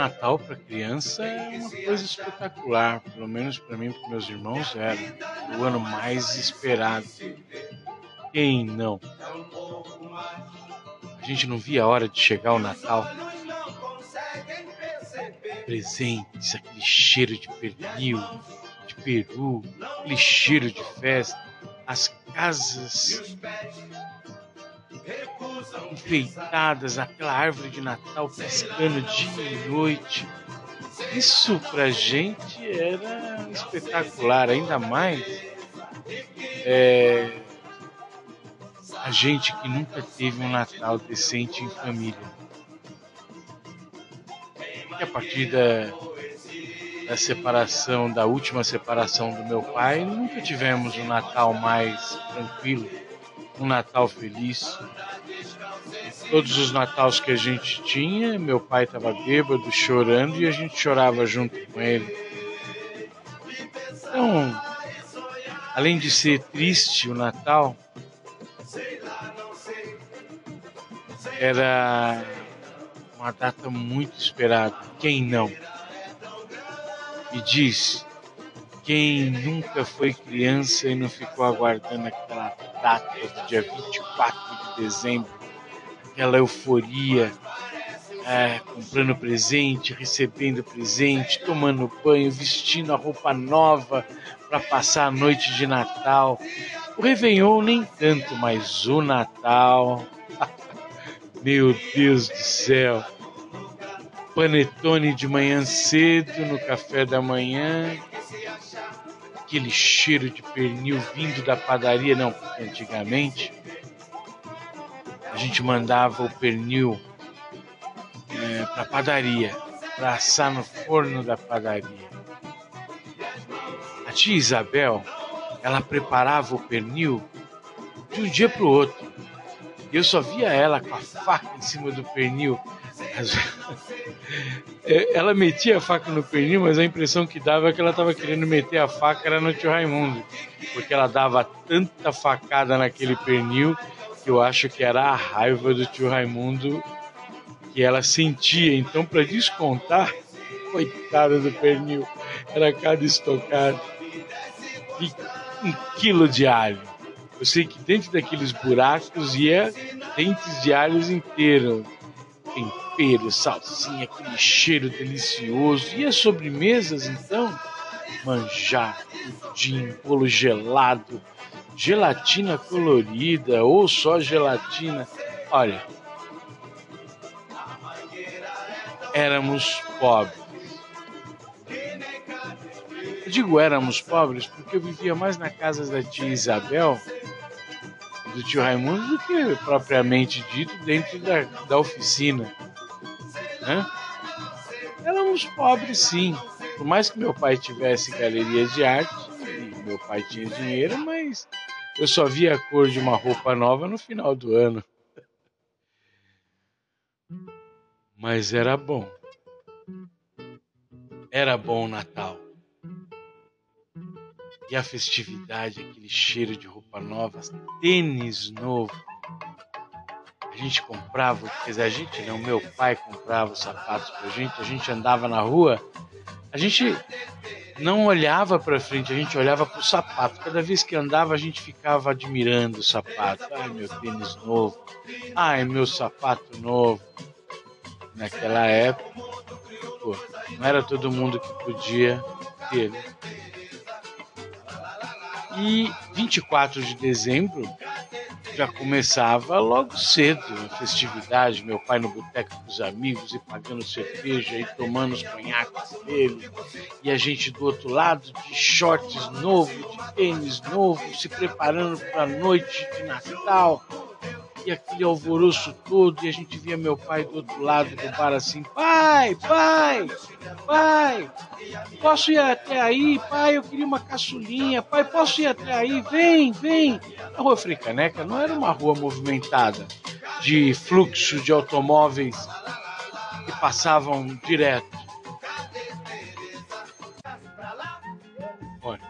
Natal para criança é uma coisa espetacular, pelo menos para mim e para meus irmãos era o ano mais esperado. Quem não? A gente não via a hora de chegar o Natal. Presentes, aquele cheiro de pernil, de peru, aquele cheiro de festa, as casas enfeitadas, aquela árvore de Natal piscando dia e noite. Isso pra gente era espetacular, ainda mais é, a gente que nunca teve um Natal decente em família. E a partir da, da separação, da última separação do meu pai, nunca tivemos um Natal mais tranquilo, um Natal feliz. Todos os Natais que a gente tinha, meu pai estava bêbado, chorando e a gente chorava junto com ele. Então, além de ser triste o Natal, era uma data muito esperada. Quem não? E diz: quem nunca foi criança e não ficou aguardando aquela data do dia 24 de dezembro, aquela euforia, é, comprando presente, recebendo presente, tomando banho, vestindo a roupa nova para passar a noite de Natal. O Réveillon nem tanto, mas o Natal. Meu Deus do céu! Panetone de manhã cedo, no café da manhã. Aquele cheiro de pernil vindo da padaria, não, antigamente gente mandava o pernil é, para padaria, para assar no forno da padaria. A tia Isabel, ela preparava o pernil de um dia para o outro. Eu só via ela com a faca em cima do pernil. É, ela metia a faca no pernil, mas a impressão que dava é que ela estava querendo meter a faca era no tio Raimundo, porque ela dava tanta facada naquele pernil que eu acho que era a raiva do tio Raimundo que ela sentia. Então, para descontar, coitada do pernil, era cada estocado e um quilo de alho. Eu sei que dentro daqueles buracos ia dentes de alhos inteiros. Tempero, salsinha, aquele cheiro delicioso. E as sobremesas, então? Manjar, pudim, bolo gelado, gelatina colorida ou só gelatina. Olha, éramos pobres. Eu digo éramos pobres porque eu vivia mais na casa da tia Isabel, do tio Raimundo, do que propriamente dito dentro da, da oficina. Né? Éramos pobres sim. Por mais que meu pai tivesse galerias de arte, meu pai tinha dinheiro, mas eu só via a cor de uma roupa nova no final do ano. Mas era bom. Era bom o Natal. E a festividade, aquele cheiro de roupa nova, tênis novo. A gente comprava, quer dizer, a gente não, meu pai comprava os sapatos pra gente, a gente andava na rua, a gente não olhava para frente, a gente olhava para o sapato. Cada vez que andava, a gente ficava admirando o sapato. Ai, meu tênis novo. Ai, meu sapato novo. Naquela época, pô, não era todo mundo que podia ter. Né? E 24 de dezembro já começava logo cedo a festividade, meu pai no boteco com os amigos e pagando cerveja e tomando os conhaques dele, e a gente do outro lado de shorts novo, de tênis novo, se preparando para a noite de Natal e aquele alvoroço todo, e a gente via meu pai do outro lado do bar assim, pai, pai, pai, posso ir até aí, pai, eu queria uma caçulinha, pai, posso ir até aí, vem, vem. A rua Fricaneca não era uma rua movimentada, de fluxo de automóveis que passavam direto. Olha,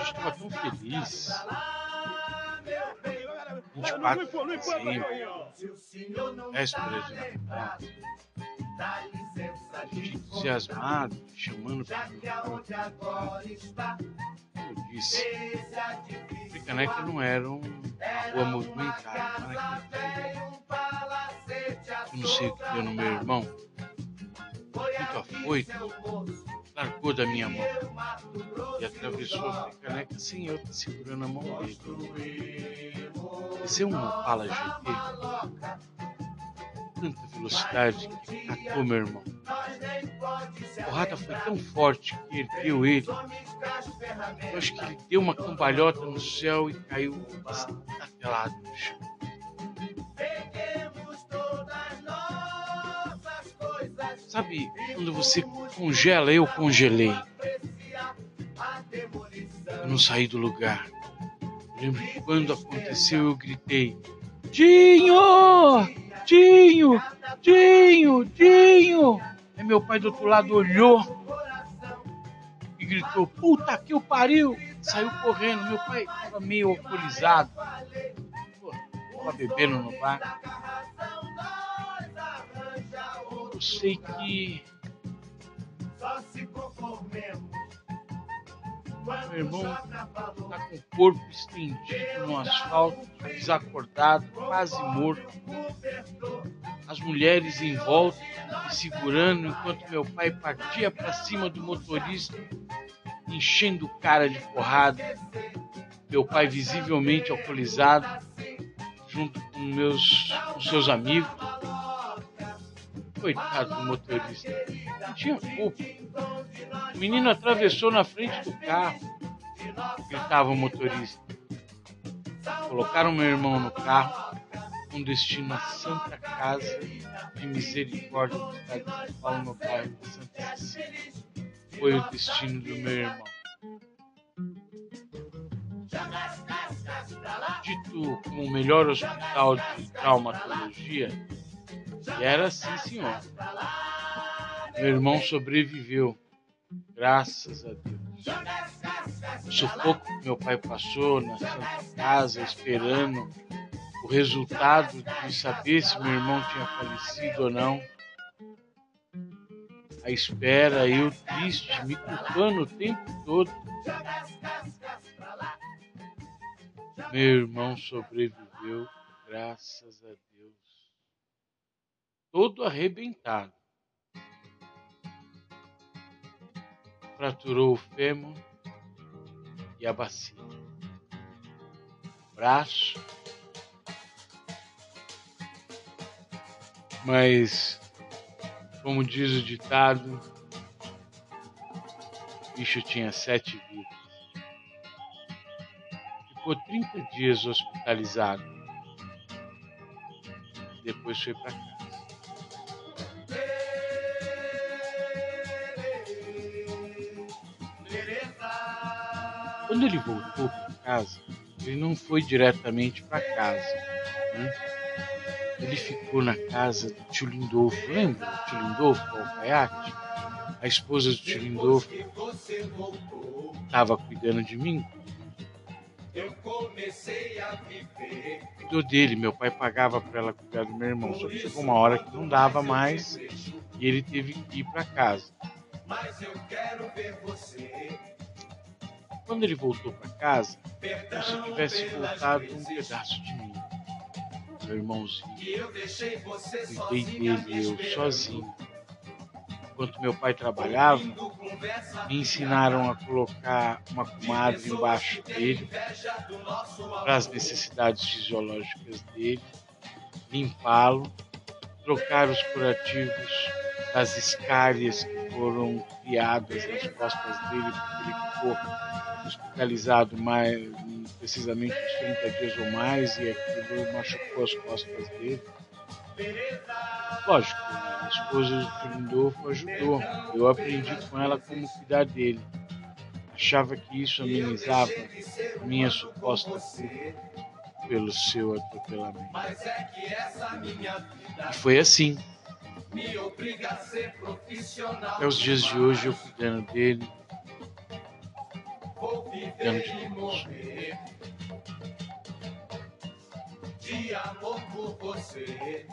gente estava tão feliz. A gente quatro sempre, véspera de Natal, entusiasmado, chamando para eu disse, Fricaneca não era uma rua movimentada, não sei o que deu no meu irmão, muito afoito, largou da minha mão e atravessou a Fricaneca sem eu estar segurando a mão dele. Esse é um Opala GT tanta velocidade que catou meu irmão. A porrada foi tão forte que ergueu ele. Eu acho que ele deu uma cambalhota no céu e caiu estatelado no chão. Sabe quando você congela? Eu congelei. Eu não saí do lugar. Lembro que quando aconteceu eu gritei: Dinho! Dinho! Dinho! Dinho! Aí meu pai do outro lado olhou e gritou: Puta que o pariu! Saiu correndo. Meu pai estava meio alcoolizado. Estava bebendo no bar. Eu sei que. Meu irmão está com o corpo estendido no asfalto, desacordado, quase morto. As mulheres em volta me segurando enquanto meu pai partia para cima do motorista, enchendo o cara de porrada. Meu pai visivelmente alcoolizado, junto com meus com seus amigos. Coitado do motorista, não tinha culpa. O menino atravessou na frente do carro, gritava o motorista. Colocaram meu irmão no carro, com destino à Santa Casa de Misericórdia do estado de São Paulo, no bairro de Santa Cecília. Foi o destino do meu irmão. Dito como o melhor hospital de traumatologia, e era assim, senhor. Meu irmão sobreviveu, graças a Deus. O sufoco que meu pai passou na Santa Casa, esperando o resultado de saber se meu irmão tinha falecido ou não. A espera, eu triste, me culpando o tempo todo. Meu irmão sobreviveu, graças a Deus todo arrebentado. Fraturou o fêmur e a bacia. Braço. Mas, como diz o ditado, o bicho tinha sete vidas. Ficou 30 dias hospitalizado. Depois foi para casa. Quando ele voltou para casa, ele não foi diretamente para casa. Né? Ele ficou na casa do tio Lindolfo. Lembra do tio Lindolfo, o alfaiate? A esposa do tio Lindolfo estava cuidando de mim. Cuidou dele, meu pai pagava para ela cuidar do meu irmão. Só que chegou uma hora que não dava mais e ele teve que ir para casa. Mas eu quero ver você quando ele voltou para casa, como se tivesse voltado um pedaço de mim. Meu irmãozinho. Cuidei dele, eu sozinho. Enquanto meu pai trabalhava, me ensinaram a colocar uma comadre embaixo dele para as necessidades fisiológicas dele, limpá-lo, trocar os curativos das escárias que foram criadas nas costas dele, porque ele ficou hospitalizado mais, precisamente uns 30 dias ou mais e aquilo machucou as costas dele. Lógico, a esposa do Lindolfo ajudou. Eu aprendi com ela como cuidar dele. Achava que isso amenizava a minha suposta culpa pelo seu atropelamento. E foi assim. Até os dias de hoje eu cuidando dele, cuidando de todos. de amor por você.